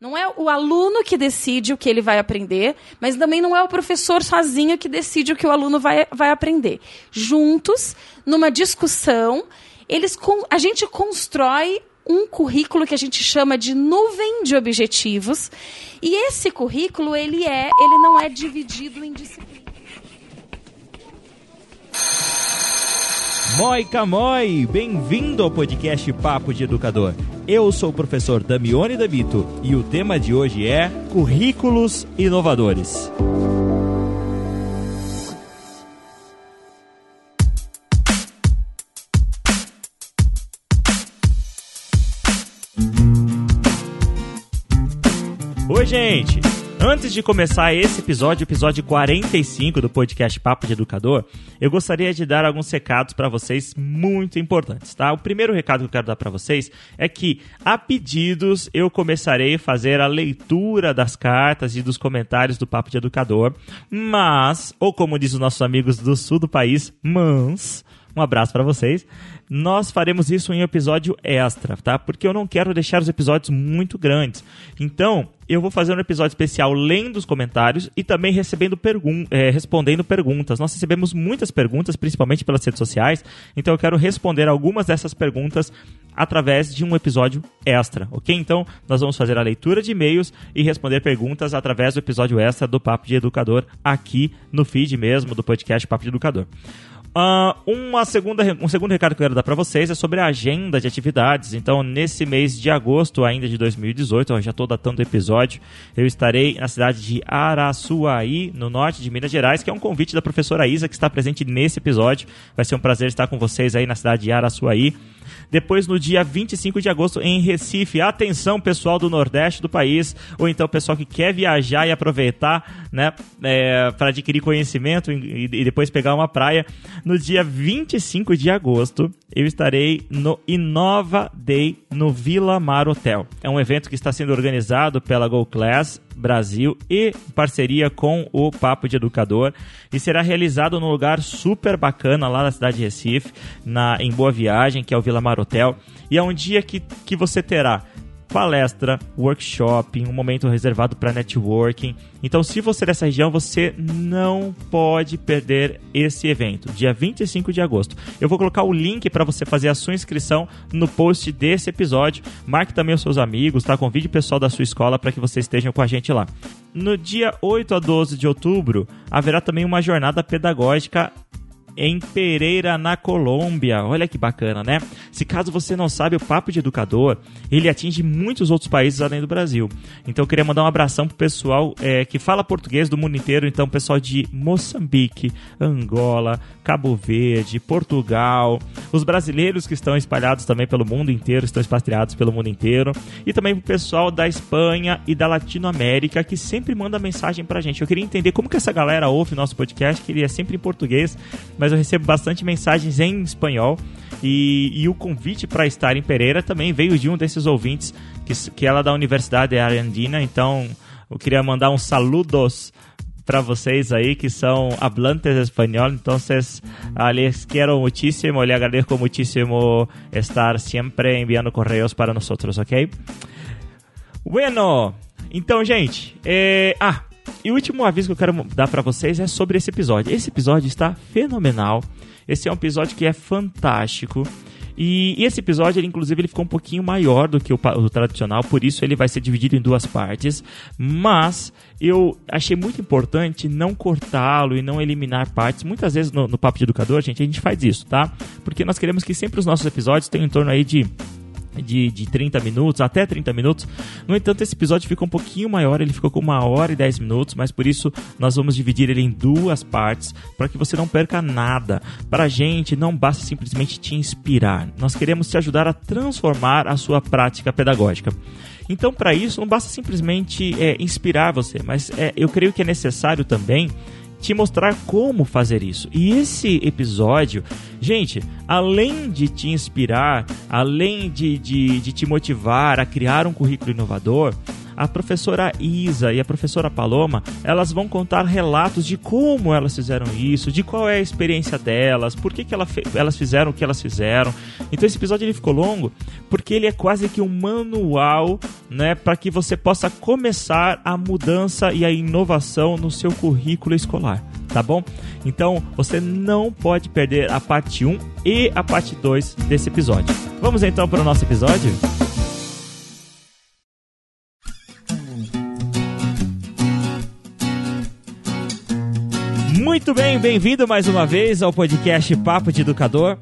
Não é o aluno que decide o que ele vai aprender, mas também não é o professor sozinho que decide o que o aluno vai, vai aprender. Juntos, numa discussão, eles, a gente constrói um currículo que a gente chama de nuvem de objetivos. E esse currículo, ele é, ele não é dividido em disciplinas. Moi bem-vindo ao podcast Papo de Educador. Eu sou o professor Damione Dabito e o tema de hoje é Currículos Inovadores. Oi, gente! Antes de começar esse episódio, episódio 45 do podcast Papo de Educador, eu gostaria de dar alguns recados para vocês muito importantes, tá? O primeiro recado que eu quero dar para vocês é que, a pedidos, eu começarei a fazer a leitura das cartas e dos comentários do Papo de Educador, mas, ou como diz os nossos amigos do sul do país, mans, um abraço para vocês nós faremos isso em episódio extra, tá? Porque eu não quero deixar os episódios muito grandes. Então, eu vou fazer um episódio especial lendo os comentários e também recebendo pergun é, respondendo perguntas. Nós recebemos muitas perguntas, principalmente pelas redes sociais, então eu quero responder algumas dessas perguntas através de um episódio extra, ok? Então, nós vamos fazer a leitura de e-mails e responder perguntas através do episódio extra do Papo de Educador aqui no feed mesmo do podcast Papo de Educador. Uh, uma segunda, um segundo recado que eu quero dar para vocês é sobre a agenda de atividades. Então, nesse mês de agosto ainda de 2018, eu já estou datando o episódio, eu estarei na cidade de Araçuaí, no norte de Minas Gerais, que é um convite da professora Isa, que está presente nesse episódio. Vai ser um prazer estar com vocês aí na cidade de Araçuaí. Depois, no dia 25 de agosto, em Recife. Atenção, pessoal do Nordeste do país, ou então pessoal que quer viajar e aproveitar né, é, para adquirir conhecimento e, e depois pegar uma praia. No dia 25 de agosto, eu estarei no Inova Day no Vila Mar Hotel. É um evento que está sendo organizado pela Go Class Brasil e parceria com o Papo de Educador e será realizado num lugar super bacana lá na cidade de Recife, na, em Boa Viagem, que é o Vila Mar Hotel. E é um dia que, que você terá palestra, workshop, um momento reservado para networking. Então, se você é dessa região, você não pode perder esse evento, dia 25 de agosto. Eu vou colocar o link para você fazer a sua inscrição no post desse episódio. Marque também os seus amigos, tá? Convide o pessoal da sua escola para que vocês estejam com a gente lá. No dia 8 a 12 de outubro, haverá também uma jornada pedagógica em Pereira, na Colômbia. Olha que bacana, né? Se caso você não sabe, o Papo de Educador, ele atinge muitos outros países além do Brasil. Então eu queria mandar um abração pro pessoal é, que fala português do mundo inteiro. Então, pessoal de Moçambique, Angola, Cabo Verde, Portugal, os brasileiros que estão espalhados também pelo mundo inteiro, estão expatriados pelo mundo inteiro. E também pro pessoal da Espanha e da Latinoamérica que sempre manda mensagem pra gente. Eu queria entender como que essa galera ouve nosso podcast, que ele é sempre em português, mas mas eu recebo bastante mensagens em espanhol. E, e o convite para estar em Pereira também veio de um desses ouvintes, que, que ela é da Universidade de Arandina. Então, eu queria mandar uns saludos para vocês aí que são hablantes espanhol. Então, uh, les quiero muchísimo, le agradezco muchísimo estar siempre enviando correios para nós, ok? Bueno, então, gente, eh, ah, e o último aviso que eu quero dar para vocês é sobre esse episódio. Esse episódio está fenomenal. Esse é um episódio que é fantástico. E, e esse episódio, ele, inclusive, ele ficou um pouquinho maior do que o, o, tradicional, por isso ele vai ser dividido em duas partes. Mas eu achei muito importante não cortá-lo e não eliminar partes. Muitas vezes no, no Papo de Educador, gente, a gente faz isso, tá? Porque nós queremos que sempre os nossos episódios tenham em torno aí de de, de 30 minutos, até 30 minutos. No entanto, esse episódio ficou um pouquinho maior, ele ficou com uma hora e 10 minutos, mas por isso nós vamos dividir ele em duas partes para que você não perca nada. Para a gente, não basta simplesmente te inspirar, nós queremos te ajudar a transformar a sua prática pedagógica. Então, para isso, não basta simplesmente é, inspirar você, mas é, eu creio que é necessário também te mostrar como fazer isso. E esse episódio, gente, além de te inspirar, além de, de, de te motivar a criar um currículo inovador, a professora Isa e a professora Paloma, elas vão contar relatos de como elas fizeram isso, de qual é a experiência delas, por que, que ela elas fizeram o que elas fizeram. Então esse episódio ele ficou longo porque ele é quase que um manual né, para que você possa começar a mudança e a inovação no seu currículo escolar, tá bom? Então, você não pode perder a parte 1 e a parte 2 desse episódio. Vamos então para o nosso episódio? Muito bem, bem-vindo mais uma vez ao podcast Papo de Educador.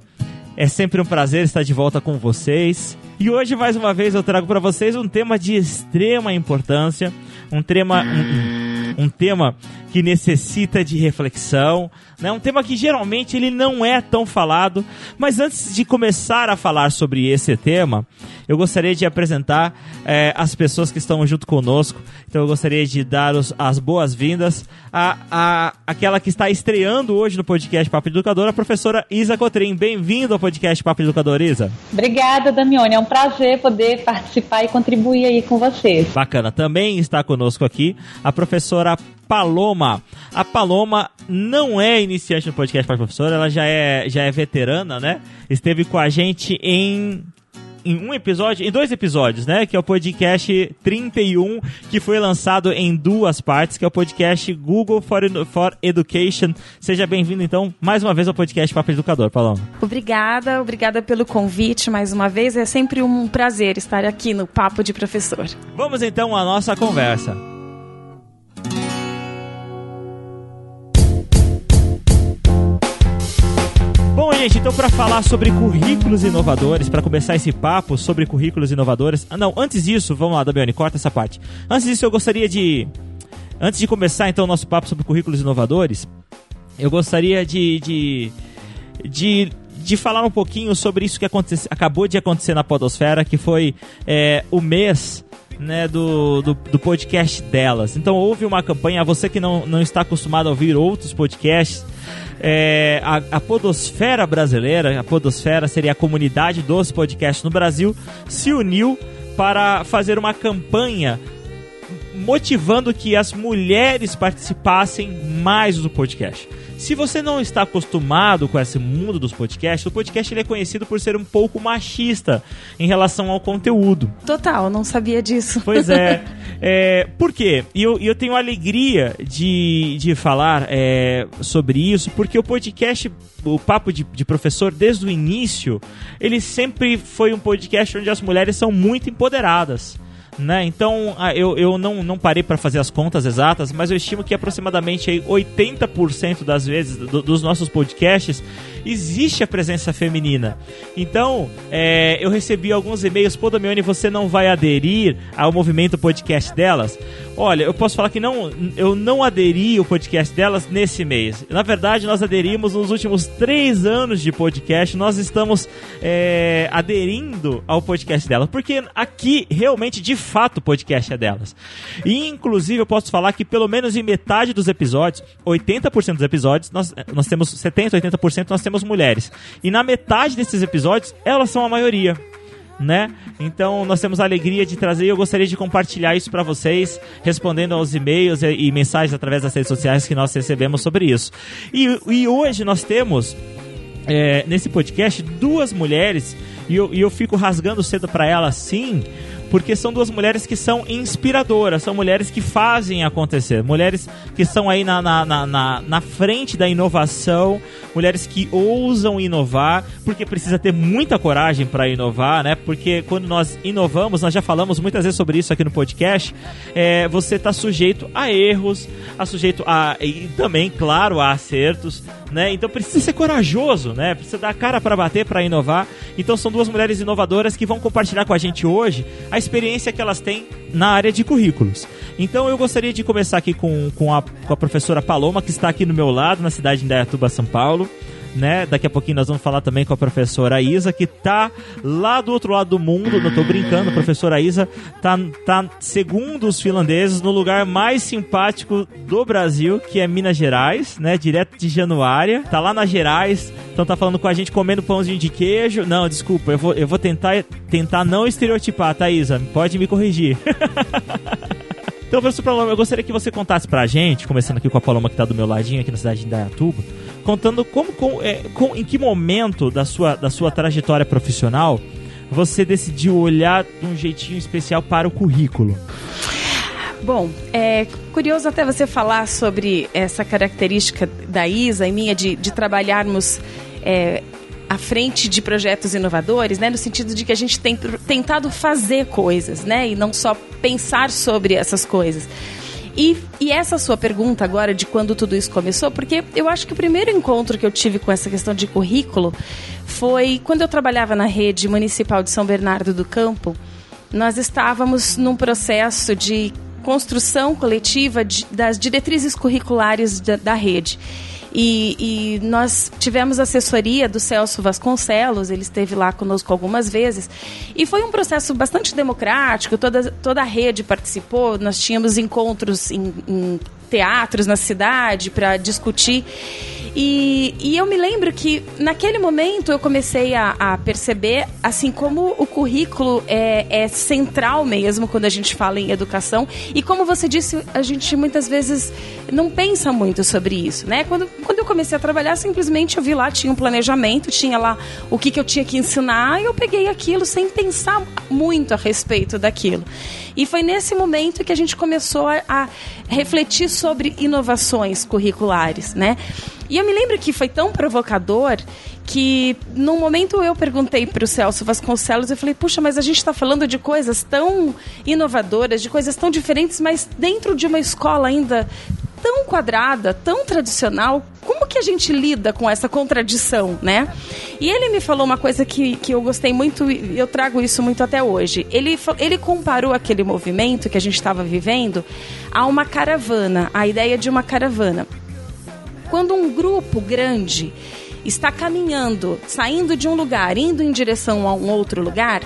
É sempre um prazer estar de volta com vocês. E hoje, mais uma vez, eu trago para vocês um tema de extrema importância, um tema, um, um tema que necessita de reflexão, né? Um tema que geralmente ele não é tão falado, mas antes de começar a falar sobre esse tema, eu gostaria de apresentar é, as pessoas que estão junto conosco. Então eu gostaria de dar os, as boas-vindas a, a aquela que está estreando hoje no podcast Papo Educador, a professora Isa Cotrim. Bem-vindo ao podcast Papo Educador, Isa. Obrigada, Damione. É um prazer poder participar e contribuir aí com vocês. Bacana. Também está conosco aqui a professora Paloma. A Paloma não é iniciante no podcast para professora, ela já é, já é veterana, né? Esteve com a gente em em um episódio, em dois episódios, né? Que é o podcast 31, que foi lançado em duas partes, que é o podcast Google for, for Education. Seja bem-vindo, então, mais uma vez ao podcast Papo Educador, Paloma. Obrigada, obrigada pelo convite mais uma vez. É sempre um prazer estar aqui no Papo de Professor. Vamos então à nossa conversa. Bom, gente, então para falar sobre currículos inovadores, para começar esse papo sobre currículos inovadores. Ah, não, antes disso, vamos lá, Dabione, corta essa parte. Antes disso, eu gostaria de. Antes de começar então o nosso papo sobre currículos inovadores, eu gostaria de. de, de de falar um pouquinho sobre isso que acabou de acontecer na Podosfera, que foi é, o mês né, do, do, do, podcast delas. Então houve uma campanha, você que não, não está acostumado a ouvir outros podcasts, é, a, a Podosfera brasileira, a Podosfera seria a comunidade dos podcasts no Brasil, se uniu para fazer uma campanha motivando que as mulheres participassem mais do podcast. Se você não está acostumado com esse mundo dos podcasts, o podcast ele é conhecido por ser um pouco machista em relação ao conteúdo. Total, não sabia disso. Pois é. é por quê? E eu, eu tenho alegria de, de falar é, sobre isso, porque o podcast, o Papo de, de Professor, desde o início, ele sempre foi um podcast onde as mulheres são muito empoderadas. Né? Então, eu, eu não, não parei para fazer as contas exatas, mas eu estimo que aproximadamente aí 80% das vezes do, dos nossos podcasts existe a presença feminina. Então, é, eu recebi alguns e-mails, pô, Damione, você não vai aderir ao movimento podcast delas? Olha, eu posso falar que não, eu não aderi ao podcast delas nesse mês. Na verdade, nós aderimos nos últimos três anos de podcast, nós estamos é, aderindo ao podcast delas, porque aqui realmente, de fato, o podcast é delas. E, inclusive, eu posso falar que pelo menos em metade dos episódios, 80% dos episódios, nós, nós temos 70%, 80% nós temos temos mulheres. E na metade desses episódios, elas são a maioria. Né? Então nós temos a alegria de trazer e eu gostaria de compartilhar isso para vocês, respondendo aos e-mails e, e, mensagens através das redes sociais que nós recebemos sobre isso. E, e hoje nós temos é, nesse podcast duas mulheres e eu, e eu fico rasgando cedo para elas sim, porque são duas mulheres que são inspiradoras, são mulheres que fazem acontecer, mulheres que estão aí na, na, na, na, frente da inovação, mulheres que ousam inovar, porque precisa ter muita coragem para inovar, né? Porque quando nós inovamos, nós já falamos muitas vezes sobre isso aqui no podcast, é, você está sujeito a erros, a sujeito a e também, claro, a acertos, né? Então precisa ser corajoso, né? Precisa dar cara para bater para inovar. Então são duas mulheres inovadoras que vão compartilhar com a gente hoje a experiência que elas têm na área de currículos. Então eu gostaria de começar aqui com, com, a, com a professora Paloma, que está aqui no meu lado, na cidade de Indaiatuba, São Paulo né? Daqui a pouquinho nós vamos falar também com a professora Isa, que tá lá do outro lado do mundo. Não tô brincando, a professora Isa tá, tá segundo os finlandeses no lugar mais simpático do Brasil, que é Minas Gerais, né? Direto de Januária. Tá lá nas Gerais, então tá falando com a gente comendo pãozinho de queijo. Não, desculpa, eu vou, eu vou tentar, tentar não estereotipar, tá, Isa? Pode me corrigir. Então, professor Paloma, eu gostaria que você contasse pra gente, começando aqui com a Paloma que tá do meu ladinho aqui na cidade de Indaiatuba, contando como, com, é, com, em que momento da sua, da sua trajetória profissional você decidiu olhar de um jeitinho especial para o currículo? Bom, é curioso até você falar sobre essa característica da Isa e minha de, de trabalharmos é, à frente de projetos inovadores, né, no sentido de que a gente tem tentado fazer coisas, né, e não só pensar sobre essas coisas. E, e, essa sua pergunta agora de quando tudo isso começou, porque eu acho que o primeiro encontro que eu tive com essa questão de currículo foi quando eu trabalhava na rede municipal de São Bernardo do Campo. Nós estávamos num processo de construção coletiva de, das diretrizes curriculares da, da rede. E, e, nós tivemos assessoria do Celso Vasconcelos, ele esteve lá conosco algumas vezes. E foi um processo bastante democrático, toda, toda a rede participou, nós tínhamos encontros em, em teatros na cidade para discutir. E, e, eu me lembro que naquele momento eu comecei a, a perceber, assim, como o currículo é, é, central mesmo quando a gente fala em educação. E como você disse, a gente muitas vezes não pensa muito sobre isso, né? Quando, quando eu comecei a trabalhar, simplesmente eu vi lá, tinha um planejamento, tinha lá o que, que eu tinha que ensinar, e eu peguei aquilo sem pensar muito a respeito daquilo. E foi nesse momento que a gente começou a, a refletir sobre inovações curriculares, né? E eu me lembro que foi tão provocador que num momento eu perguntei para o Celso Vasconcelos, eu falei, puxa, mas a gente está falando de coisas tão inovadoras, de coisas tão diferentes, mas dentro de uma escola ainda tão quadrada, tão tradicional, como que a gente lida com essa contradição, né? E ele me falou uma coisa que, que eu gostei muito e eu trago isso muito até hoje. Ele, ele comparou aquele movimento que a gente estava vivendo a uma caravana, a ideia de uma caravana. Quando um grupo grande está caminhando, saindo de um lugar, indo em direção a um outro lugar,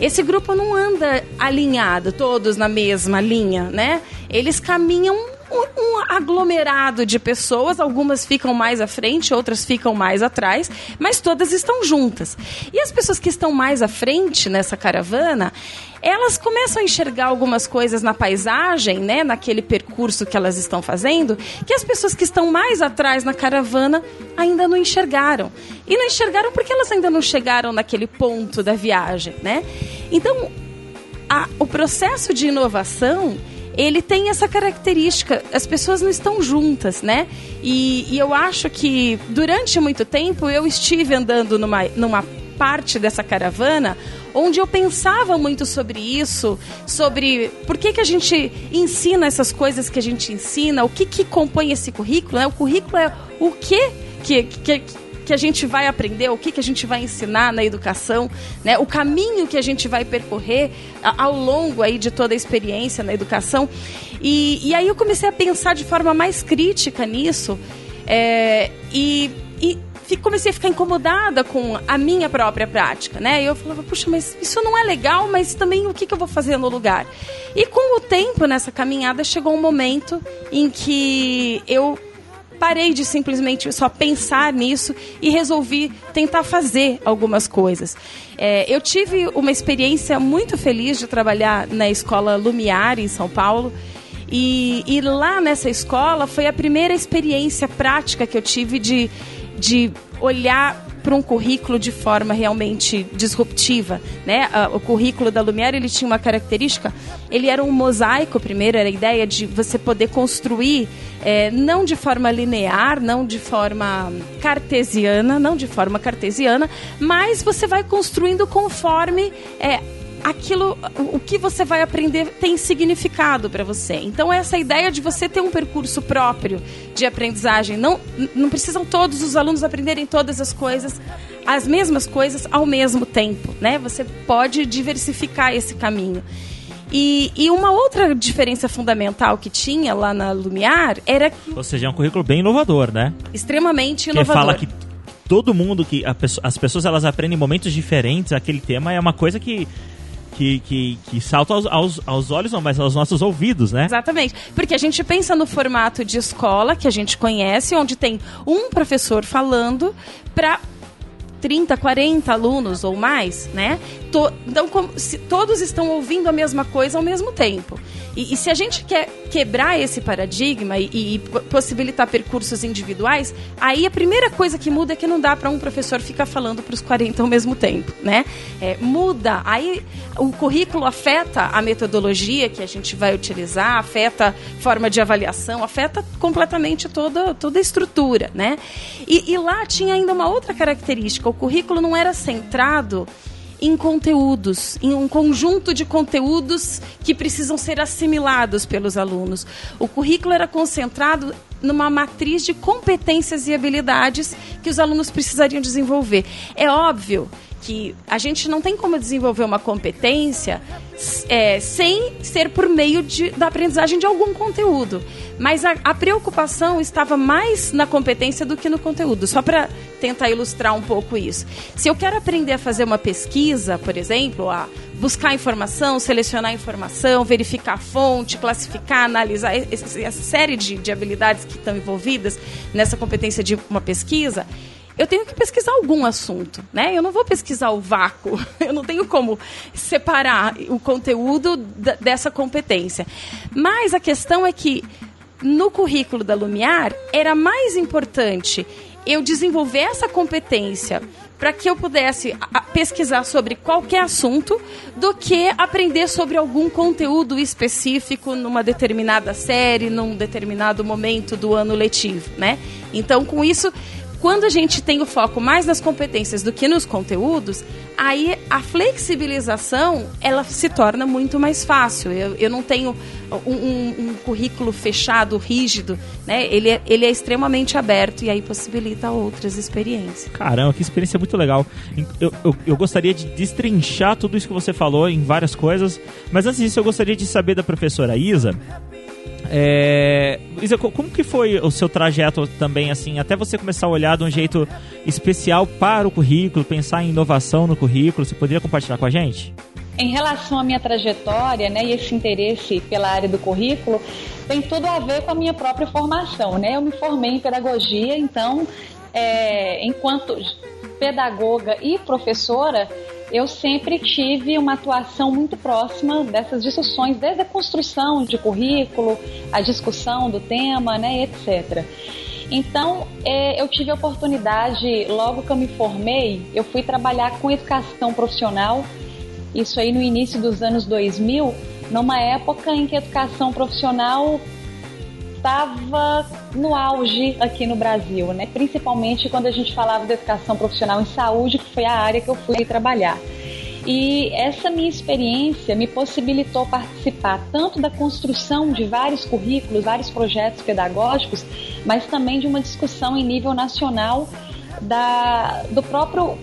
esse grupo não anda alinhado, todos na mesma linha, né? Eles caminham um, aglomerado de pessoas, algumas ficam mais à frente, outras ficam mais atrás, mas todas estão juntas. E as pessoas que estão mais à frente nessa caravana, elas começam a enxergar algumas coisas na paisagem, né, naquele percurso que elas estão fazendo, que as pessoas que estão mais atrás na caravana ainda não enxergaram. E não enxergaram porque elas ainda não chegaram naquele ponto da viagem, né? Então, a, o processo de inovação ele tem essa característica, as pessoas não estão juntas, né? E, e eu acho que durante muito tempo eu estive andando numa, numa parte dessa caravana onde eu pensava muito sobre isso, sobre por que, que a gente ensina essas coisas que a gente ensina, o que, que compõe esse currículo, né? O currículo é o que, que, que que a gente vai aprender, o que, que a gente vai ensinar na educação, né? o caminho que a gente vai percorrer ao longo aí de toda a experiência na educação. E, e aí eu comecei a pensar de forma mais crítica nisso é, e, e comecei a ficar incomodada com a minha própria prática, né? E eu falava, puxa, mas isso não é legal, mas também o que, que eu vou fazer no lugar? E com o tempo nessa caminhada chegou um momento em que eu parei de simplesmente só pensar nisso e resolvi tentar fazer algumas coisas. É, eu tive uma experiência muito feliz de trabalhar na escola Lumiar, em São Paulo. E, e lá nessa escola foi a primeira experiência prática que eu tive de, de olhar para um currículo de forma realmente disruptiva, né? O currículo da Lumière ele tinha uma característica, ele era um mosaico primeiro, era a ideia de você poder construir é, não de forma linear, não de forma cartesiana, não de forma cartesiana, mas você vai construindo conforme é, aquilo, o que você vai aprender tem significado para você. Então essa ideia de você ter um percurso próprio de aprendizagem, não, não precisam todos os alunos aprenderem todas as coisas, as mesmas coisas ao mesmo tempo, né? Você pode diversificar esse caminho. E, e, uma outra diferença fundamental que tinha lá na Lumiar era que. Ou seja, é um currículo bem inovador, né? Extremamente inovador. Que fala que todo mundo, que as pessoas elas aprendem em momentos diferentes aquele tema, é uma coisa que que, que, que salta aos, aos, aos olhos, não, mas aos nossos ouvidos, né? Exatamente. Porque a gente pensa no formato de escola que a gente conhece, onde tem um professor falando para 30, 40 alunos ou mais, né? To, então, como, se, todos estão ouvindo a mesma coisa ao mesmo tempo. E, e se a gente quer quebrar esse paradigma e, e, possibilitar percursos individuais, aí a primeira coisa que muda é que não dá para um professor ficar falando para os 40 ao mesmo tempo, né? É, muda, aí o currículo afeta a metodologia que a gente vai utilizar, afeta forma de avaliação, afeta completamente toda, toda a estrutura, né? E, e lá tinha ainda uma outra característica, o currículo não era centrado em conteúdos, em um conjunto de conteúdos que precisam ser assimilados pelos alunos. O currículo era concentrado numa matriz de competências e habilidades que os alunos precisariam desenvolver. É óbvio que a gente não tem como desenvolver uma competência é, sem ser por meio de, da aprendizagem de algum conteúdo. Mas a, a preocupação estava mais na competência do que no conteúdo. Só para tentar ilustrar um pouco isso. Se eu quero aprender a fazer uma pesquisa, por exemplo, a buscar informação, selecionar informação, verificar a fonte, classificar, analisar, essa série de, de habilidades que estão envolvidas nessa competência de uma pesquisa, eu tenho que pesquisar algum assunto, né? Eu não vou pesquisar o vácuo, eu não tenho como separar o conteúdo dessa competência. Mas a questão é que no currículo da Lumiar era mais importante eu desenvolver essa competência para que eu pudesse pesquisar sobre qualquer assunto do que aprender sobre algum conteúdo específico numa determinada série, num determinado momento do ano letivo, né? Então, com isso, quando a gente tem o foco mais nas competências do que nos conteúdos, aí a flexibilização ela se torna muito mais fácil. Eu, eu não tenho um, um, um, currículo fechado, rígido, né? Ele é, ele é extremamente aberto e aí possibilita outras experiências. Caramba, que experiência muito legal. Eu, eu, eu gostaria de destrinchar tudo isso que você falou em várias coisas, mas antes disso eu gostaria de saber da professora Isa é... Isa, como que foi o seu trajeto também, assim, até você começar a olhar de um jeito especial para o currículo, pensar em inovação no currículo? Você poderia compartilhar com a gente? Em relação à minha trajetória, né, e esse interesse pela área do currículo, tem tudo a ver com a minha própria formação, né? Eu me formei em pedagogia, então, é, enquanto pedagoga e professora, eu sempre tive uma atuação muito próxima dessas discussões, desde a construção de currículo, a discussão do tema, né, etc. Então, é, eu tive a oportunidade, logo que eu me formei, eu fui trabalhar com educação profissional, isso aí no início dos anos 2000, numa época em que a educação profissional estava no auge aqui no Brasil, né? principalmente quando a gente falava de educação profissional em saúde, que foi a área que eu fui trabalhar. E essa minha experiência me possibilitou participar tanto da construção de vários currículos, vários projetos pedagógicos, mas também de uma discussão em nível nacional da, do próprio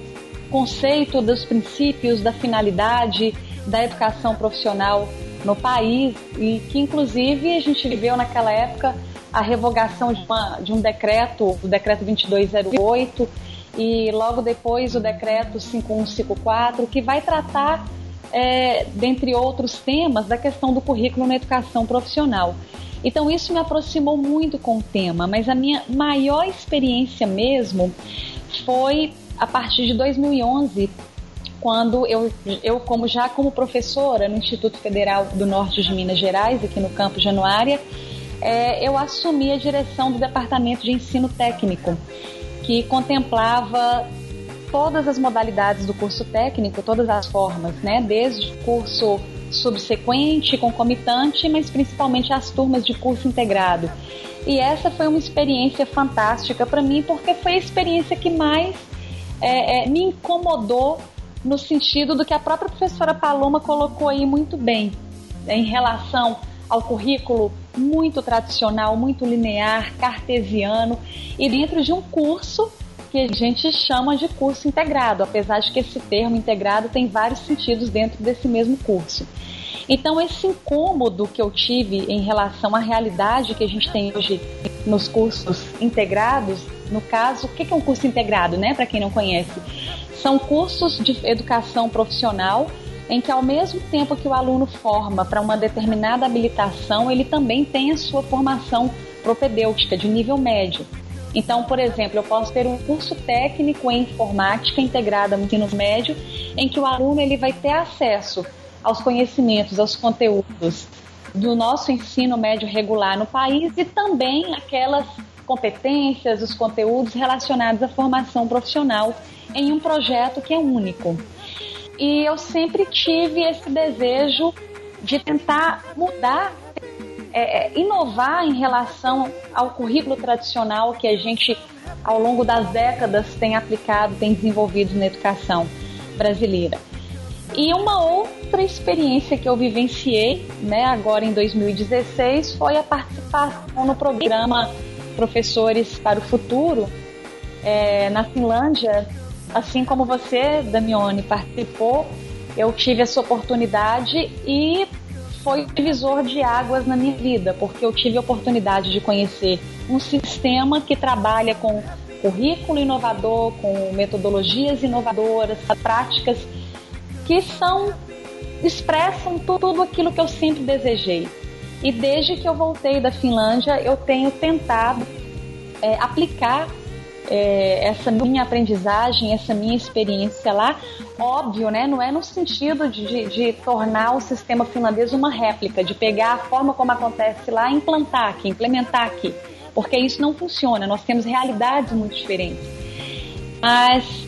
conceito, dos princípios, da finalidade da educação profissional no país e que inclusive a gente viveu naquela época a revogação de, uma, de um decreto, o decreto 2208 e logo depois o decreto 5154 que vai tratar é, dentre outros temas da questão do currículo na educação profissional. Então isso me aproximou muito com o tema, mas a minha maior experiência mesmo foi a partir de 2011 quando eu, eu como já como professora no Instituto Federal do Norte de Minas Gerais, aqui no Campo Januária, é, eu assumi a direção do Departamento de Ensino Técnico, que contemplava todas as modalidades do curso técnico, todas as formas, né? Desde curso subsequente, concomitante, mas principalmente as turmas de curso integrado. E essa foi uma experiência fantástica para mim, porque foi a experiência que mais é, é, me incomodou no sentido do que a própria professora Paloma colocou aí muito bem, né, em relação ao currículo muito tradicional, muito linear, cartesiano, e dentro de um curso que a gente chama de curso integrado, apesar de que esse termo integrado tem vários sentidos dentro desse mesmo curso. Então, esse incômodo que eu tive em relação à realidade que a gente tem hoje nos cursos integrados, no caso, o que é um curso integrado, né, para quem não conhece? São cursos de educação profissional em que, ao mesmo tempo que o aluno forma para uma determinada habilitação, ele também tem a sua formação propedêutica de nível médio. Então, por exemplo, eu posso ter um curso técnico em informática integrada no ensino médio, em que o aluno ele vai ter acesso aos conhecimentos, aos conteúdos do nosso ensino médio regular no país e também aquelas competências, os conteúdos relacionados à formação profissional em um projeto que é único. E eu sempre tive esse desejo de tentar mudar é, é, inovar em relação ao currículo tradicional que a gente, ao longo das décadas, tem aplicado, tem desenvolvido na educação brasileira. E uma outra experiência que eu vivenciei, né, agora em 2016, foi a participação no programa Professores para o Futuro, é, na Finlândia. Assim como você, Damione, participou, eu tive essa oportunidade e foi o divisor de águas na minha vida, porque eu tive a oportunidade de conhecer um sistema que trabalha com currículo inovador, com metodologias inovadoras, práticas que são expressam tudo aquilo que eu sempre desejei. E desde que eu voltei da Finlândia, eu tenho tentado é, aplicar é, essa minha aprendizagem, essa minha experiência lá, óbvio, né? Não é no sentido de, de, de, tornar o sistema finlandês uma réplica, de pegar a forma como acontece lá e implantar aqui, implementar aqui. Porque isso não funciona, nós temos realidades muito diferentes. Mas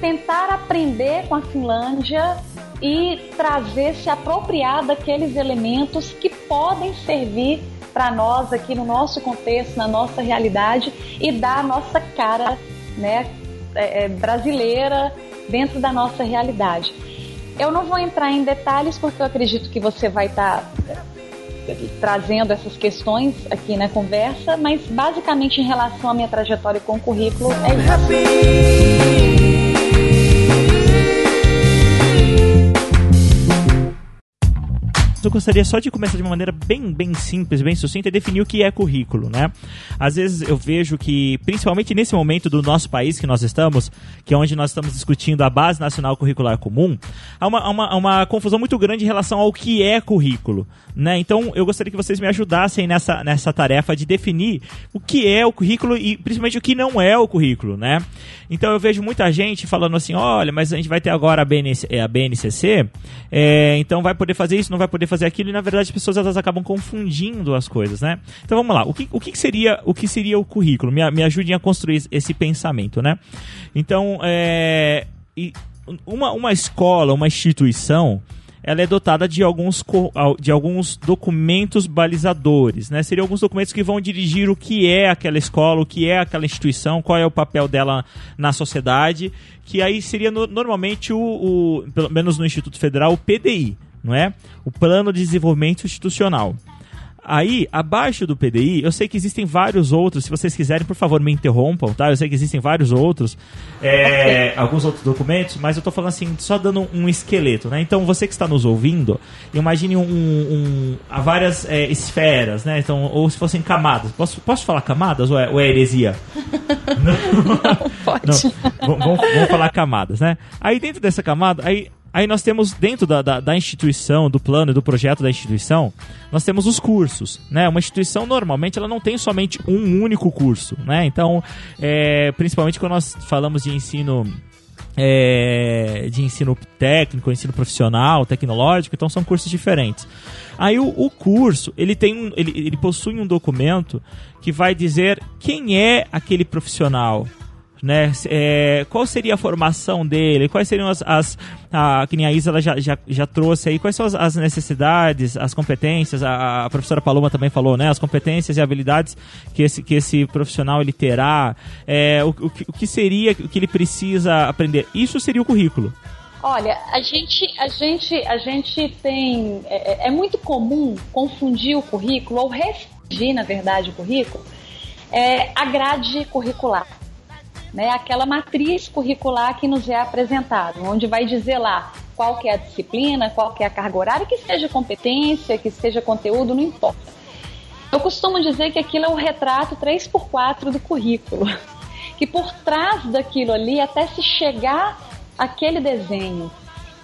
tentar aprender com a Finlândia e trazer, se apropriar daqueles elementos que podem servir para nós aqui no nosso contexto, na nossa realidade e dar a nossa cara né, é, é, brasileira dentro da nossa realidade. Eu não vou entrar em detalhes porque eu acredito que você vai estar tá é, trazendo essas questões aqui na conversa, mas basicamente em relação à minha trajetória com o currículo é isso. Eu gostaria só de começar de uma maneira bem, bem simples, bem sucinta e definir o que é currículo, né? Às vezes eu vejo que, principalmente nesse momento do nosso país que nós estamos, que é onde nós estamos discutindo a Base Nacional Curricular Comum, há uma, uma, uma confusão muito grande em relação ao que é currículo, né? Então eu gostaria que vocês me ajudassem nessa, nessa tarefa de definir o que é o currículo e principalmente o que não é o currículo, né? Então eu vejo muita gente falando assim, olha, mas a gente vai ter agora a, BNC, a BNCC, é, então vai poder fazer isso, não vai poder fazer aquilo e na verdade as pessoas elas acabam confundindo as coisas, né? Então vamos lá, o que, o que seria o que seria o currículo? Me, me ajudem a construir esse pensamento, né? Então, é, uma, uma escola, uma instituição, ela é dotada de alguns, de alguns documentos balizadores, né? Seriam alguns documentos que vão dirigir o que é aquela escola, o que é aquela instituição, qual é o papel dela na sociedade, que aí seria no, normalmente o, o, pelo menos no Instituto Federal, o PDI, não é? O Plano de Desenvolvimento Institucional. Aí, abaixo do PDI, eu sei que existem vários outros. Se vocês quiserem, por favor, me interrompam, tá? Eu sei que existem vários outros, é, alguns outros documentos, mas eu tô falando assim, só dando um esqueleto, né? Então, você que está nos ouvindo, imagine um, um há várias é, esferas, né? Então, ou se fossem camadas. Posso, posso falar camadas ou é, ou é heresia? Não, Não pode. Não. Vamos, vamos falar camadas, né? Aí, dentro dessa camada, aí Aí nós temos dentro da, da, da, instituição, do plano e do projeto da instituição, nós temos os cursos, né? Uma instituição normalmente ela não tem somente um único curso, né? Então, é, principalmente quando nós falamos de ensino é, de ensino técnico, ensino profissional, tecnológico, então são cursos diferentes. Aí o, o curso ele tem um, ele, ele possui um documento que vai dizer quem é aquele profissional, né? É, qual seria a formação dele? Quais seriam as, as a, que nem a Isa já, já, já trouxe aí, quais são as, as necessidades, as competências, a, a, professora Paloma também falou, né? As competências e habilidades que esse, que esse profissional ele terá, é, o, o, o que seria, o que ele precisa aprender. Isso seria o currículo. Olha, a gente, a gente, a gente tem. É, é, muito comum confundir o currículo, ou restringir, na verdade, o currículo, é, a grade curricular né, aquela matriz curricular que nos é apresentada, onde vai dizer lá qual que é a disciplina, qual que é a carga horária, que seja competência, que seja conteúdo, não importa. Eu costumo dizer que aquilo é o retrato 3x4 do currículo, que por trás daquilo ali, até se chegar aquele desenho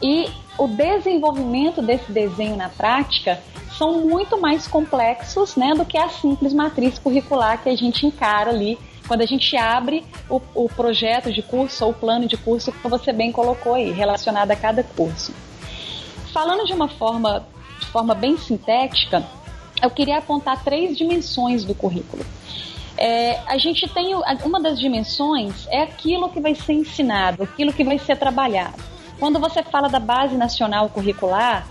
e o desenvolvimento desse desenho na prática são muito mais complexos né, do que a simples matriz curricular que a gente encara ali quando a gente abre o, o projeto de curso ou o plano de curso que você bem colocou aí, relacionado a cada curso. Falando de uma forma, de forma bem sintética, eu queria apontar três dimensões do currículo. É, a gente tem uma das dimensões é aquilo que vai ser ensinado, aquilo que vai ser trabalhado. Quando você fala da base nacional curricular,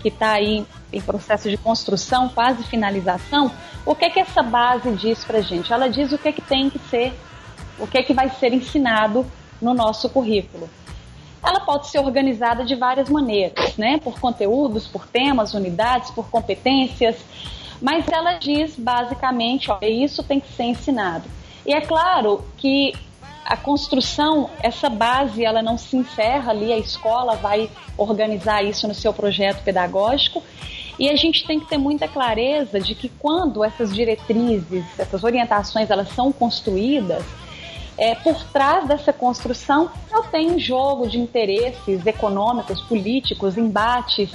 que está aí em processo de construção, quase finalização, o que é que essa base diz para gente? Ela diz o que é que tem que ser, o que é que vai ser ensinado no nosso currículo. Ela pode ser organizada de várias maneiras, né? Por conteúdos, por temas, unidades, por competências, mas ela diz basicamente, ó, isso tem que ser ensinado. E é claro que a construção, essa base, ela não se encerra ali, a escola vai organizar isso no seu projeto pedagógico e a gente tem que ter muita clareza de que quando essas diretrizes, essas orientações, elas são construídas, é, por trás dessa construção eu tenho um jogo de interesses econômicos, políticos, embates.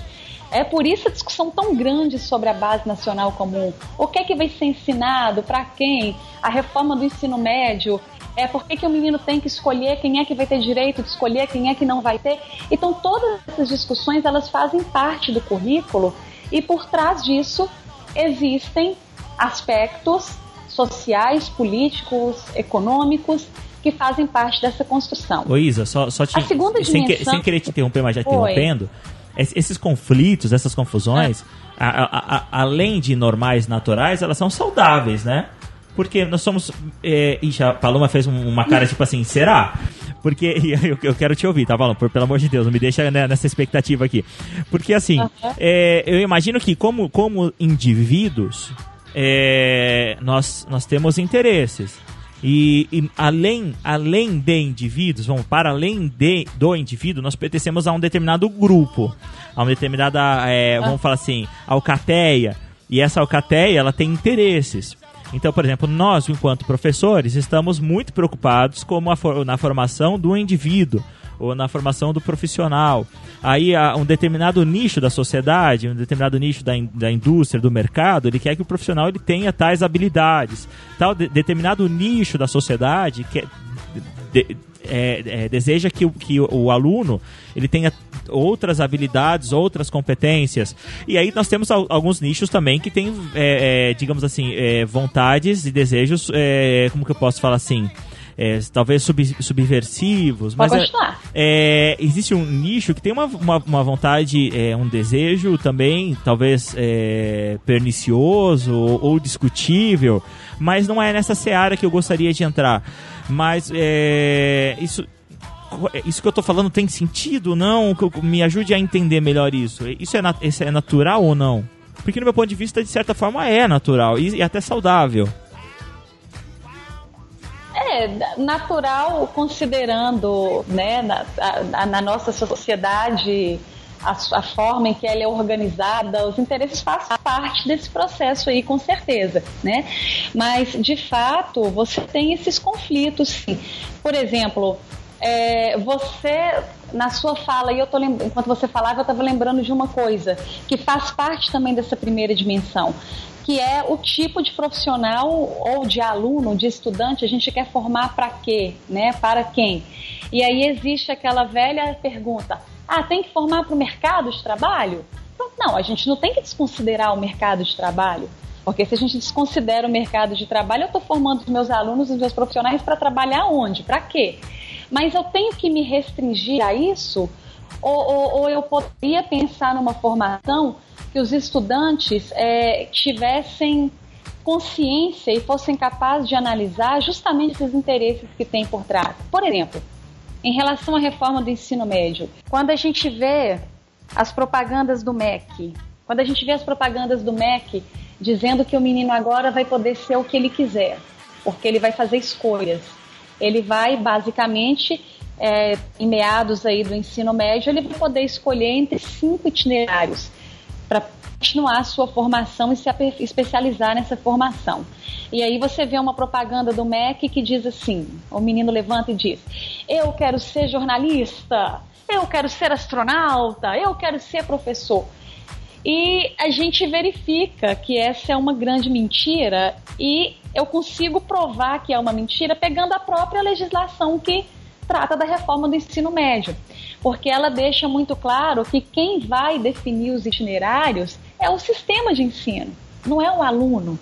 É por isso a discussão tão grande sobre a base nacional comum. O que é que vai ser ensinado, para quem? A reforma do ensino médio, é por que, que o menino tem que escolher quem é que vai ter direito de escolher, quem é que não vai ter. Então todas essas discussões elas fazem parte do currículo e por trás disso existem aspectos sociais, políticos, econômicos que fazem parte dessa construção. Ô Isa, só, só te, a segunda sem, que, sem querer te interromper, mas já te interrompendo, esses conflitos, essas confusões, a, a, a, além de normais, naturais, elas são saudáveis, né? Porque nós somos. É, ixi, a Paloma fez uma cara tipo assim, será? Porque eu, eu quero te ouvir, tá, Paloma? Por, pelo amor de Deus, não me deixa né, nessa expectativa aqui. Porque assim, uhum. é, eu imagino que como, como indivíduos, é, nós, nós temos interesses. E, e, além, além de indivíduos, vamos, para além de, do indivíduo, nós pertencemos a um determinado grupo, a uma determinada, é, vamos falar assim, alcateia. E essa alcateia, ela tem interesses. Então, por exemplo, nós, enquanto professores, estamos muito preocupados com a, na formação do indivíduo ou na formação do profissional. Aí um determinado nicho da sociedade, um determinado nicho da, in, da indústria, do mercado, ele quer que o profissional ele tenha tais habilidades. Tal de, determinado nicho da sociedade quer, de, é, é, deseja que, que o, o, aluno ele tenha outras habilidades, outras competências. E aí nós temos alguns nichos também que têm, é, é digamos assim, é, vontades e desejos, é, como que eu posso falar assim? É, talvez sub, subversivos, mas é, é, existe um nicho que tem uma, uma, uma vontade, é, um desejo também, talvez é, pernicioso ou, ou, discutível, mas não é nessa seara que eu gostaria de entrar. Mas é, isso, isso que eu tô falando tem sentido não? Me ajude a entender melhor isso. Isso é, isso é natural ou não? Porque no meu ponto de vista, de certa forma, é natural e, e até saudável. É natural considerando né, na, a, na nossa sociedade a, a, forma em que ela é organizada, os interesses fazem parte desse processo aí, com certeza, né? Mas, de fato, você tem esses conflitos, sim. Por exemplo, é, você, na sua fala, e eu tô enquanto você falava, eu estava lembrando de uma coisa que faz parte também dessa primeira dimensão, que é o tipo de profissional ou de aluno, de estudante, a gente quer formar para quê, né? Para quem? E aí existe aquela velha pergunta: ah, tem que formar para o mercado de trabalho? Então, não, a gente não tem que desconsiderar o mercado de trabalho. Porque se a gente desconsidera o mercado de trabalho, eu estou formando os meus alunos, os meus profissionais para trabalhar onde? Para quê? Mas eu tenho que me restringir a isso? Ou, ou, ou eu poderia pensar numa formação que os estudantes é, tivessem consciência e fossem capazes de analisar justamente esses interesses que tem por trás. Por exemplo, em relação à reforma do ensino médio, quando a gente vê as propagandas do MEC, quando a gente vê as propagandas do MEC dizendo que o menino agora vai poder ser o que ele quiser, porque ele vai fazer escolhas. Ele vai basicamente é, em meados aí do ensino médio, ele vai poder escolher entre cinco itinerários para continuar a sua formação e se especializar nessa formação. E aí você vê uma propaganda do MEC que diz assim: o menino levanta e diz: Eu quero ser jornalista, eu quero ser astronauta, eu quero ser professor. E a gente verifica que essa é uma grande mentira e eu consigo provar que é uma mentira pegando a própria legislação que trata da reforma do ensino médio, porque ela deixa muito claro que quem vai definir os itinerários é o sistema de ensino, não é o aluno,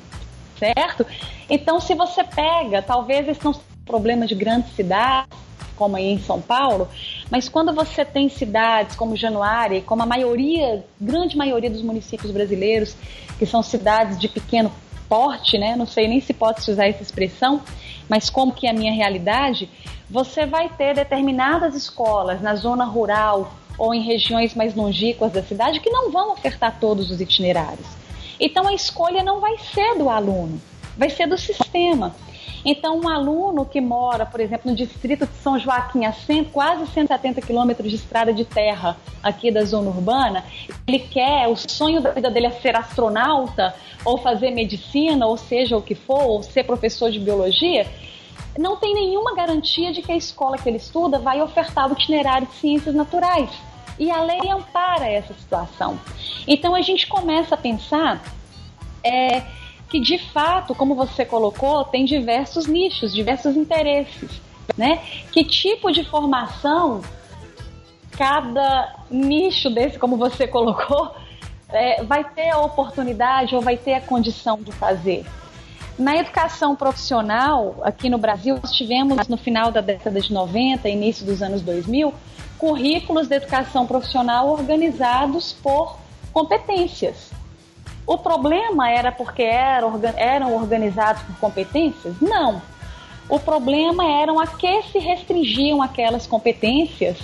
certo? Então, se você pega, talvez esse não seja um problema de grandes cidades, como aí em São Paulo, mas quando você tem cidades como Januária, como a maioria, grande maioria dos municípios brasileiros, que são cidades de pequeno porte, né? Não sei nem se pode usar essa expressão, mas como que é a minha realidade, você vai ter determinadas escolas na zona rural ou em regiões mais longínquas da cidade que não vão ofertar todos os itinerários. Então a escolha não vai ser do aluno, vai ser do sistema. Então, um aluno que mora, por exemplo, no distrito de São Joaquim, a 100, quase 170 quilômetros de estrada de terra aqui da zona urbana, ele quer, o sonho da vida dele é ser astronauta, ou fazer medicina, ou seja o que for, ou ser professor de biologia, não tem nenhuma garantia de que a escola que ele estuda vai ofertar o itinerário de ciências naturais. E a lei ampara essa situação. Então a gente começa a pensar é, que, de fato, como você colocou, tem diversos nichos, diversos interesses. Né? Que tipo de formação cada nicho desse, como você colocou, é, vai ter a oportunidade ou vai ter a condição de fazer. Na educação profissional, aqui no Brasil, nós tivemos no final da década de 90, início dos anos 2000, currículos de educação profissional organizados por competências. O problema era porque eram, organizados por competências? Não. O problema eram a que se restringiam aquelas competências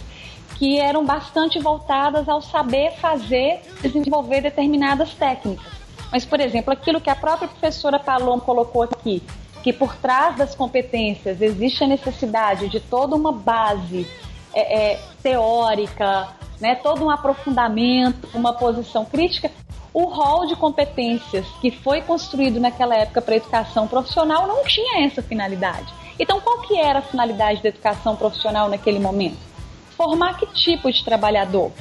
que eram bastante voltadas ao saber fazer, desenvolver determinadas técnicas. Mas, por exemplo, aquilo que a própria professora Paloma colocou aqui, que por trás das competências existe a necessidade de toda uma base é, é, teórica, né, todo um aprofundamento, uma posição crítica, o rol de competências que foi construído naquela época para a educação profissional não tinha essa finalidade. Então, qual que era a finalidade da educação profissional naquele momento? Formar que tipo de trabalhador?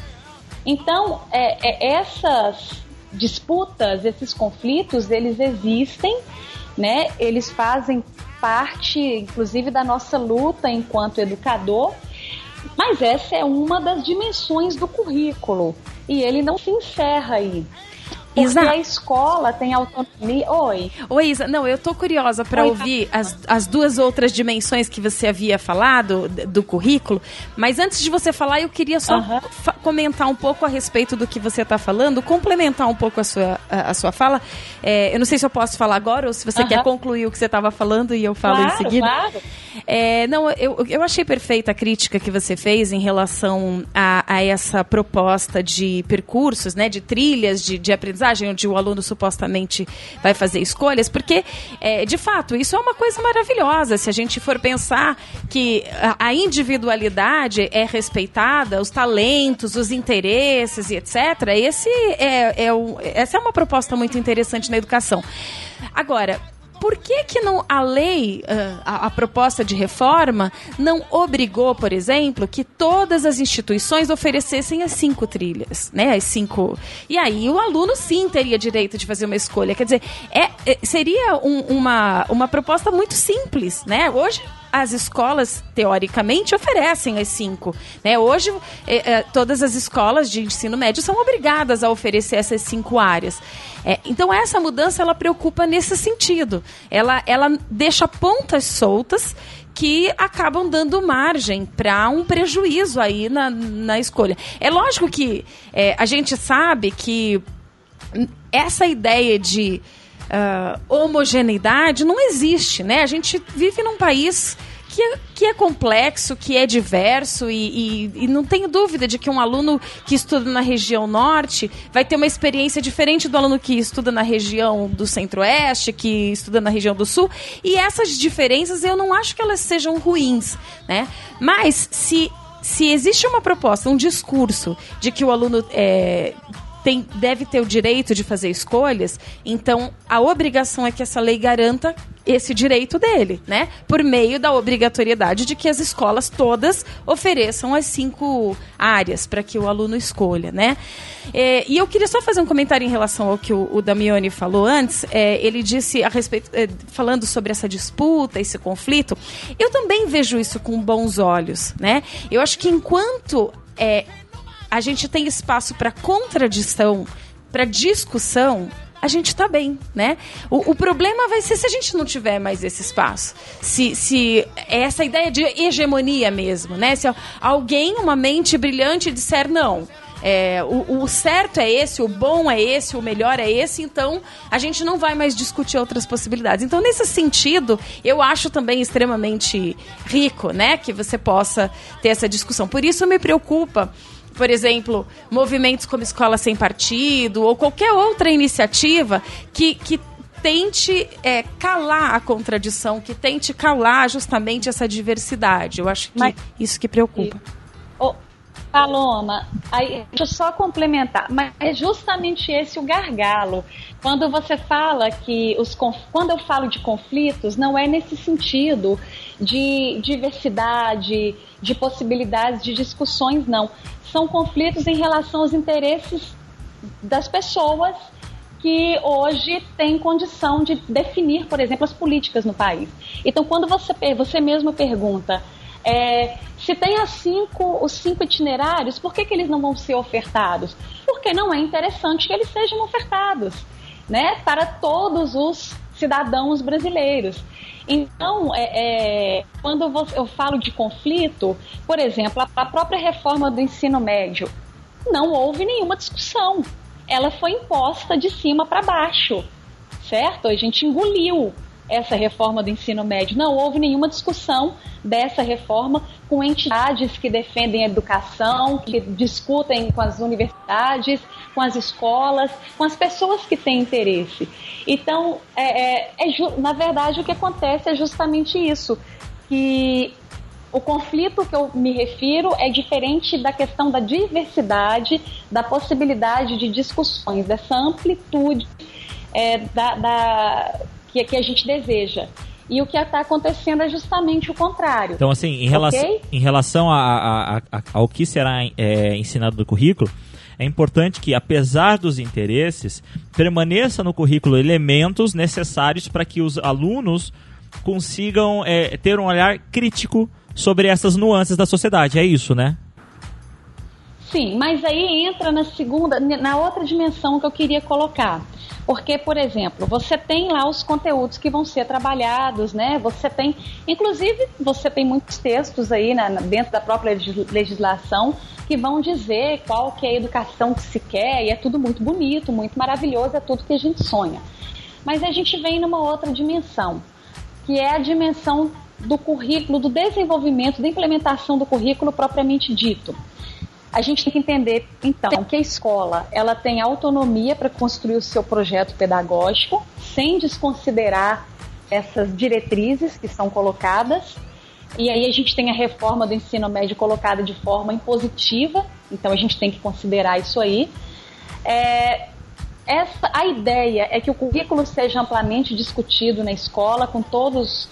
Então, é, é, essas disputas, esses conflitos, eles existem, né? Eles fazem parte, inclusive, da nossa luta enquanto educador, mas essa é uma das dimensões do currículo e ele não se encerra aí. Porque Isa. a escola tem autonomia. Oi. Oi, Isa. Não, eu tô curiosa para ouvir as, as duas outras dimensões que você havia falado do currículo. Mas antes de você falar, eu queria só comentar um pouco a respeito do que você está falando, complementar um pouco a sua, a, a sua fala. É, eu não sei se eu posso falar agora ou se você quer concluir o que você estava falando e eu falo claro, em seguida. Claro. É, não, eu, eu achei perfeita a crítica que você fez em relação a, a essa proposta de percursos, né, de trilhas de, de aprendizagem, onde o aluno supostamente vai fazer escolhas, porque, é, de fato, isso é uma coisa maravilhosa. Se a gente for pensar que a, individualidade é respeitada, os talentos, os interesses e etc., esse é, é o, essa é uma proposta muito interessante na educação. Agora, por que que não a lei, ah, a, a, proposta de reforma, não obrigou, por exemplo, que todas as instituições oferecessem as cinco trilhas, né? As cinco. E aí o aluno sim teria direito de fazer uma escolha. Quer dizer, é, é seria um, uma, uma proposta muito simples, né? Hoje as escolas, teoricamente, oferecem as cinco. Né? Hoje, é, é, todas as escolas de ensino médio são obrigadas a oferecer essas cinco áreas. É, então, essa mudança, ela preocupa nesse sentido. Ela, ela deixa pontas soltas que acabam dando margem para um prejuízo aí na, na escolha. É lógico que é, a gente sabe que essa ideia de uh, homogeneidade não existe, né? A gente vive num país que é, que é complexo, que é diverso e, e, e, não tenho dúvida de que um aluno que estuda na região norte vai ter uma experiência diferente do aluno que estuda na região do centro-oeste, que estuda na região do sul. E essas diferenças eu não acho que elas sejam ruins, né? Mas se, se existe uma proposta, um discurso de que o aluno é, tem, deve ter o direito de fazer escolhas, então a obrigação é que essa lei garanta esse direito dele, né? Por meio da obrigatoriedade de que as escolas todas ofereçam as cinco áreas para que o aluno escolha, né? É, e eu queria só fazer um comentário em relação ao que o, o Damiani falou antes. É, ele disse a respeito, é, falando sobre essa disputa, esse conflito. Eu também vejo isso com bons olhos, né? Eu acho que enquanto é, a gente tem espaço para contradição, para discussão, a gente está bem, né? O, o, problema vai ser se a gente não tiver mais esse espaço. Se, se essa ideia de hegemonia mesmo, né? Se alguém, uma mente brilhante, disser não. É, o, o, certo é esse, o bom é esse, o melhor é esse, então a gente não vai mais discutir outras possibilidades. Então, nesse sentido, eu acho também extremamente rico, né, que você possa ter essa discussão. Por isso me preocupa por exemplo, movimentos como Escola Sem Partido ou qualquer outra iniciativa que, que tente é, calar a contradição, que tente calar justamente essa diversidade. Eu acho que Mas, isso que preocupa. Oh, Paloma, aí, deixa eu só complementar, mas é justamente esse o gargalo. Quando você fala que os quando eu falo de conflitos, não é nesse sentido de diversidade, de possibilidades de discussões, não são conflitos em relação aos interesses das pessoas que hoje têm condição de definir, por exemplo, as políticas no país. Então, quando você, você mesmo pergunta é, se tem as cinco, os cinco itinerários, por que, que eles não vão ser ofertados? Porque não é interessante que eles sejam ofertados né, para todos os cidadãos brasileiros. Então, é, é, quando eu falo de conflito, por exemplo, a, a própria reforma do ensino médio, não houve nenhuma discussão. Ela foi imposta de cima para baixo, certo? A gente engoliu essa reforma do ensino médio. Não houve nenhuma discussão dessa reforma com entidades que defendem a educação, que discutem com as universidades, com as escolas, com as pessoas que têm interesse. Então, é, é, é na verdade, o que acontece é justamente isso, que o conflito que eu me refiro é diferente da questão da diversidade, da possibilidade de discussões, dessa amplitude é, da, da que, que a gente deseja. E o que está acontecendo é justamente o contrário. Então, assim, em, relação, okay? em relação a, a, a, ao que será é, ensinado no currículo, é importante que, apesar dos interesses, permaneça no currículo elementos necessários para que os alunos consigam é, ter um olhar crítico sobre essas nuances da sociedade. É isso, né? Sim, mas aí entra na segunda, na outra dimensão que eu queria colocar. Porque, por exemplo, você tem lá os conteúdos que vão ser trabalhados, né? Você tem, inclusive, você tem muitos textos aí né, dentro da própria legislação que vão dizer qual que é a educação que se quer e é tudo muito bonito, muito maravilhoso, é tudo que a gente sonha. Mas a gente vem numa outra dimensão, que é a dimensão do currículo, do desenvolvimento, da implementação do currículo propriamente dito a gente tem que entender, então, que a escola ela tem autonomia para construir o seu projeto pedagógico, sem desconsiderar essas diretrizes que são colocadas. E aí a gente tem a reforma do ensino médio colocada de forma impositiva, então a gente tem que considerar isso aí. É, essa, a ideia é que o currículo seja amplamente discutido na escola, com todos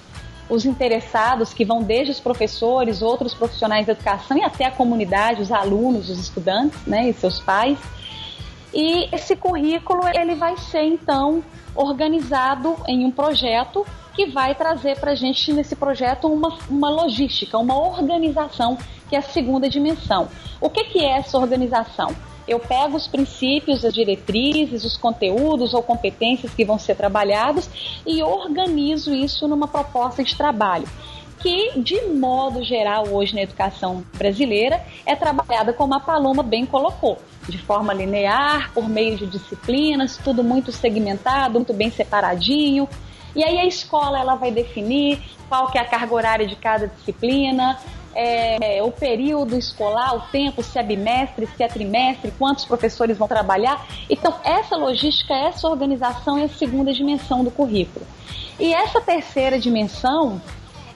os interessados, que vão desde os professores, outros profissionais da educação e até a comunidade, os alunos, os estudantes né, e seus pais. E esse currículo ele vai ser então organizado em um projeto que vai trazer para a gente nesse projeto uma, uma logística, uma organização, que é a segunda dimensão. O que, que é essa organização? Eu pego os princípios, as diretrizes, os conteúdos ou competências que vão ser trabalhados e organizo isso numa proposta de trabalho que, de modo geral, hoje na educação brasileira, é trabalhada como a Paloma bem colocou, de forma linear, por meio de disciplinas, tudo muito segmentado, muito bem separadinho. E aí a escola ela vai definir qual que é a carga horária de cada disciplina, é, o período escolar, o tempo, se é bimestre, se é trimestre, quantos professores vão trabalhar. Então, essa logística, essa organização é a segunda dimensão do currículo. E essa terceira dimensão,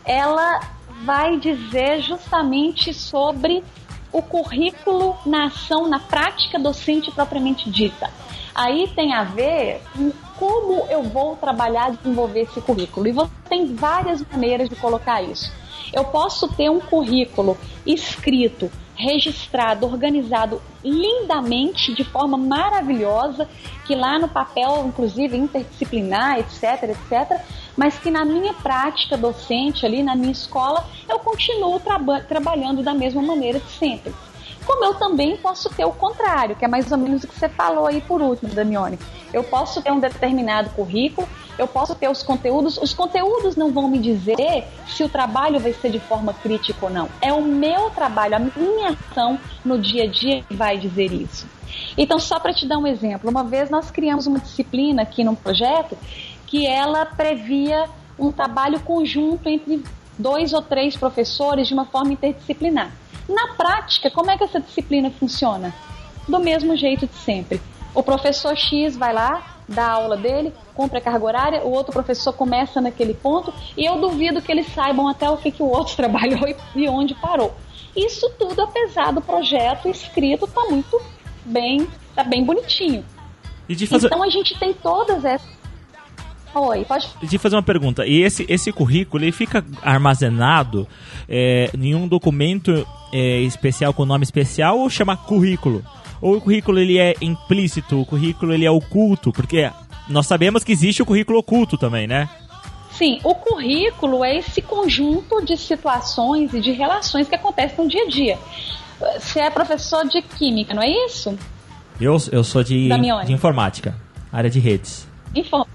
ela vai dizer justamente sobre o currículo na ação, na prática docente propriamente dita. Aí tem a ver com como eu vou trabalhar desenvolver esse currículo. E você tem várias maneiras de colocar isso. Eu posso ter um currículo escrito, registrado, organizado lindamente, de forma maravilhosa, que lá no papel, inclusive interdisciplinar, etc, etc, mas que na minha prática docente ali na minha escola eu continuo traba trabalhando da mesma maneira de sempre. Como eu também posso ter o contrário, que é mais ou menos o que você falou aí por último, Damione. Eu posso ter um determinado currículo, eu posso ter os conteúdos. Os conteúdos não vão me dizer se o trabalho vai ser de forma crítica ou não. É o meu trabalho, a minha ação no dia a dia que vai dizer isso. Então, só para te dar um exemplo, uma vez nós criamos uma disciplina aqui num projeto que ela previa um trabalho conjunto entre dois ou três professores de uma forma interdisciplinar. Na prática, como é que essa disciplina funciona? Do mesmo jeito de sempre. O professor X vai lá, dá a aula dele, cumpre a carga horária, o outro professor começa naquele ponto e eu duvido que eles saibam até o que, que o outro trabalhou e onde parou. Isso tudo, apesar do projeto escrito, tá muito bem, tá bem bonitinho. Fazer... Então a gente tem todas essas Oi, pode. De fazer uma pergunta. E esse, esse currículo ele fica armazenado é, em um documento é, especial com nome especial ou chama currículo? Ou o currículo ele é implícito, o currículo ele é oculto? Porque nós sabemos que existe o currículo oculto também, né? Sim, o currículo é esse conjunto de situações e de relações que acontecem no dia a dia. Você é professor de química, não é isso? Eu, eu sou de, de informática, área de redes.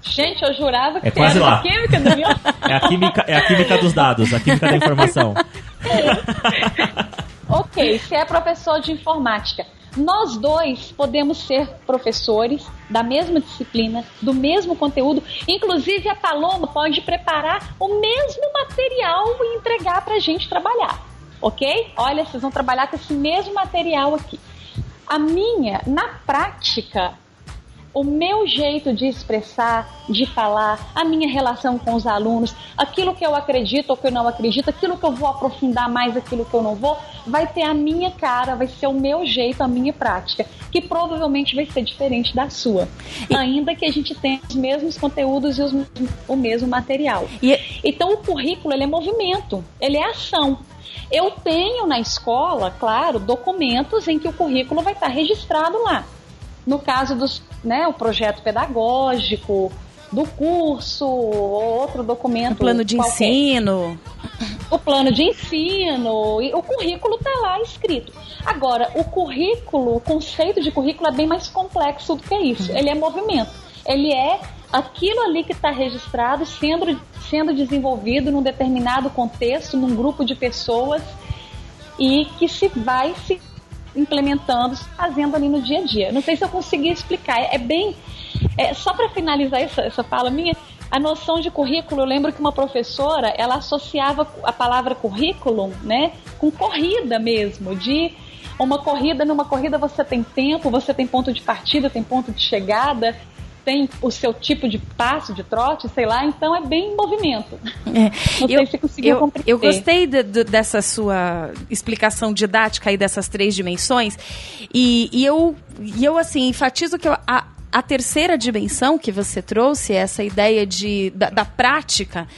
Gente, eu jurava que é quase era lá. química do meu... é, a química, é a química dos dados, a química da informação. ok, você é professor de informática. Nós dois podemos ser professores da mesma disciplina, do mesmo conteúdo. Inclusive, a Paloma pode preparar o mesmo material e entregar para a gente trabalhar. Ok? Olha, vocês vão trabalhar com esse mesmo material aqui. A minha, na prática, o meu jeito de expressar, de falar, a minha relação com os alunos, aquilo que eu acredito ou que eu não acredito, aquilo que eu vou aprofundar mais, aquilo que eu não vou, vai ter a minha cara, vai ser o meu jeito, a minha prática, que provavelmente vai ser diferente da sua. E... Ainda que a gente tenha os mesmos conteúdos e os, o mesmo material. E... Então o currículo ele é movimento, ele é ação. Eu tenho na escola, claro, documentos em que o currículo vai estar registrado lá. No caso dos, né, o projeto pedagógico, do curso, outro documento. O plano de qualquer. ensino. O plano de ensino, e o currículo está lá escrito. Agora, o currículo, o conceito de currículo é bem mais complexo do que isso. Ele é movimento. Ele é aquilo ali que está registrado sendo, sendo desenvolvido num determinado contexto, num grupo de pessoas e que se vai se implementando, fazendo ali no dia a dia. Não sei se eu consegui explicar. É, bem. É, só para finalizar essa, essa fala minha, a noção de currículo, eu lembro que uma professora, ela associava a palavra currículo, né, com corrida mesmo, de uma corrida, numa corrida você tem tempo, você tem ponto de partida, tem ponto de chegada, tem o seu tipo de passo, de trote, sei lá, então é bem movimento. É. Não eu, sei se conseguiu eu, compreender. Eu gostei de, de, dessa sua explicação didática aí dessas três dimensões e, e eu, e eu assim, enfatizo que eu, a, a terceira dimensão que você trouxe, essa ideia de, da, da prática,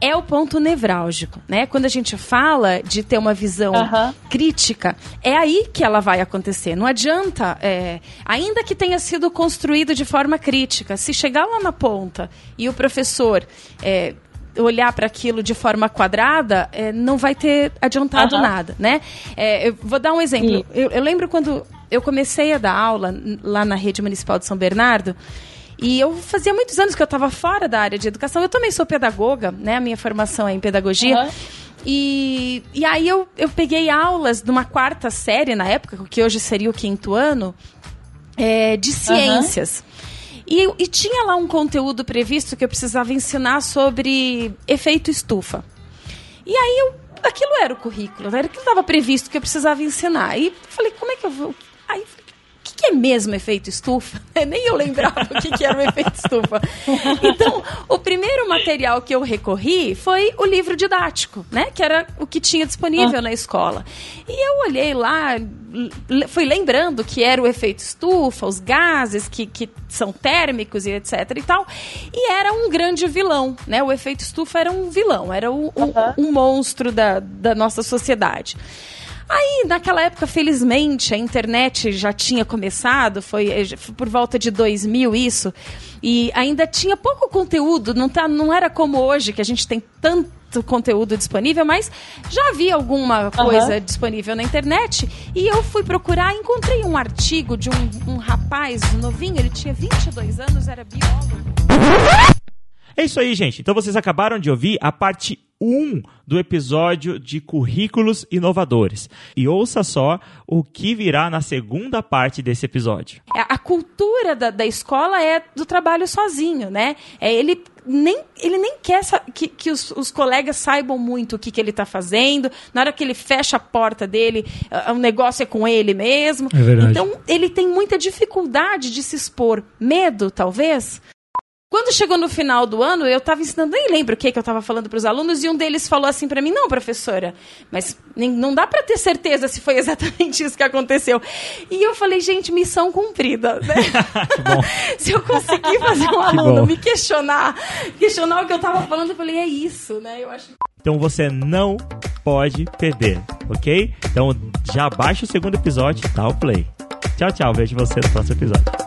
é o ponto nevrálgico, né? Quando a gente fala de ter uma visão uhum. crítica, é aí que ela vai acontecer. Não adianta, é, ainda que tenha sido construído de forma crítica, se chegar lá na ponta e o professor é, olhar para aquilo de forma quadrada, é, não vai ter adiantado uhum. nada, né? É, eu vou dar um exemplo. Eu, eu lembro quando eu comecei a dar aula lá na rede municipal de São Bernardo. E eu fazia muitos anos que eu estava fora da área de educação. Eu também sou pedagoga, né? A minha formação é em pedagogia. Uhum. E, e aí eu, eu peguei aulas de uma quarta série na época, que hoje seria o quinto ano, é, de ciências. Uhum. E, e tinha lá um conteúdo previsto que eu precisava ensinar sobre efeito estufa. E aí eu, aquilo era o currículo, era o que estava previsto que eu precisava ensinar. E falei, como é que eu vou? Aí que é mesmo efeito estufa? Nem eu lembrava o que, que era o efeito estufa. Então, o primeiro material que eu recorri foi o livro didático, né? Que era o que tinha disponível ah. na escola. E eu olhei lá, fui lembrando que era o efeito estufa, os gases que, que são térmicos e etc e tal. E era um grande vilão, né? O efeito estufa era um vilão, era o, um, um monstro da, da nossa sociedade. Aí, naquela época, felizmente, a internet já tinha começado, foi, eh, foi, por volta de 2000 isso, e ainda tinha pouco conteúdo, não, tá, não era como hoje, que a gente tem tanto conteúdo disponível, mas já havia alguma coisa uhum. disponível na internet, e eu fui procurar, encontrei um artigo de um, um rapaz novinho, ele tinha 22 anos, era biólogo. É isso aí, gente. Então vocês acabaram de ouvir a parte 1 do episódio de Currículos Inovadores. E ouça só o que virá na segunda parte desse episódio. É, a cultura da, da escola é do trabalho sozinho, né? É ele nem, ele nem quer que, que os, os, colegas saibam muito o que, que ele está fazendo. Na hora que ele fecha a porta dele, o negócio é com ele mesmo. É verdade. Então, ele tem muita dificuldade de se expor. Medo, talvez. Quando chegou no final do ano, eu estava ensinando, nem lembro o que, que eu estava falando para os alunos, e um deles falou assim para mim: Não, professora, mas nem, não dá para ter certeza se foi exatamente isso que aconteceu. E eu falei: Gente, missão cumprida. Né? se eu conseguir fazer um aluno me questionar, questionar o que eu estava falando, eu falei: É isso, né? Eu acho. Então você não pode perder, ok? Então já baixa o segundo episódio e dá o play. Tchau, tchau. Vejo você no próximo episódio.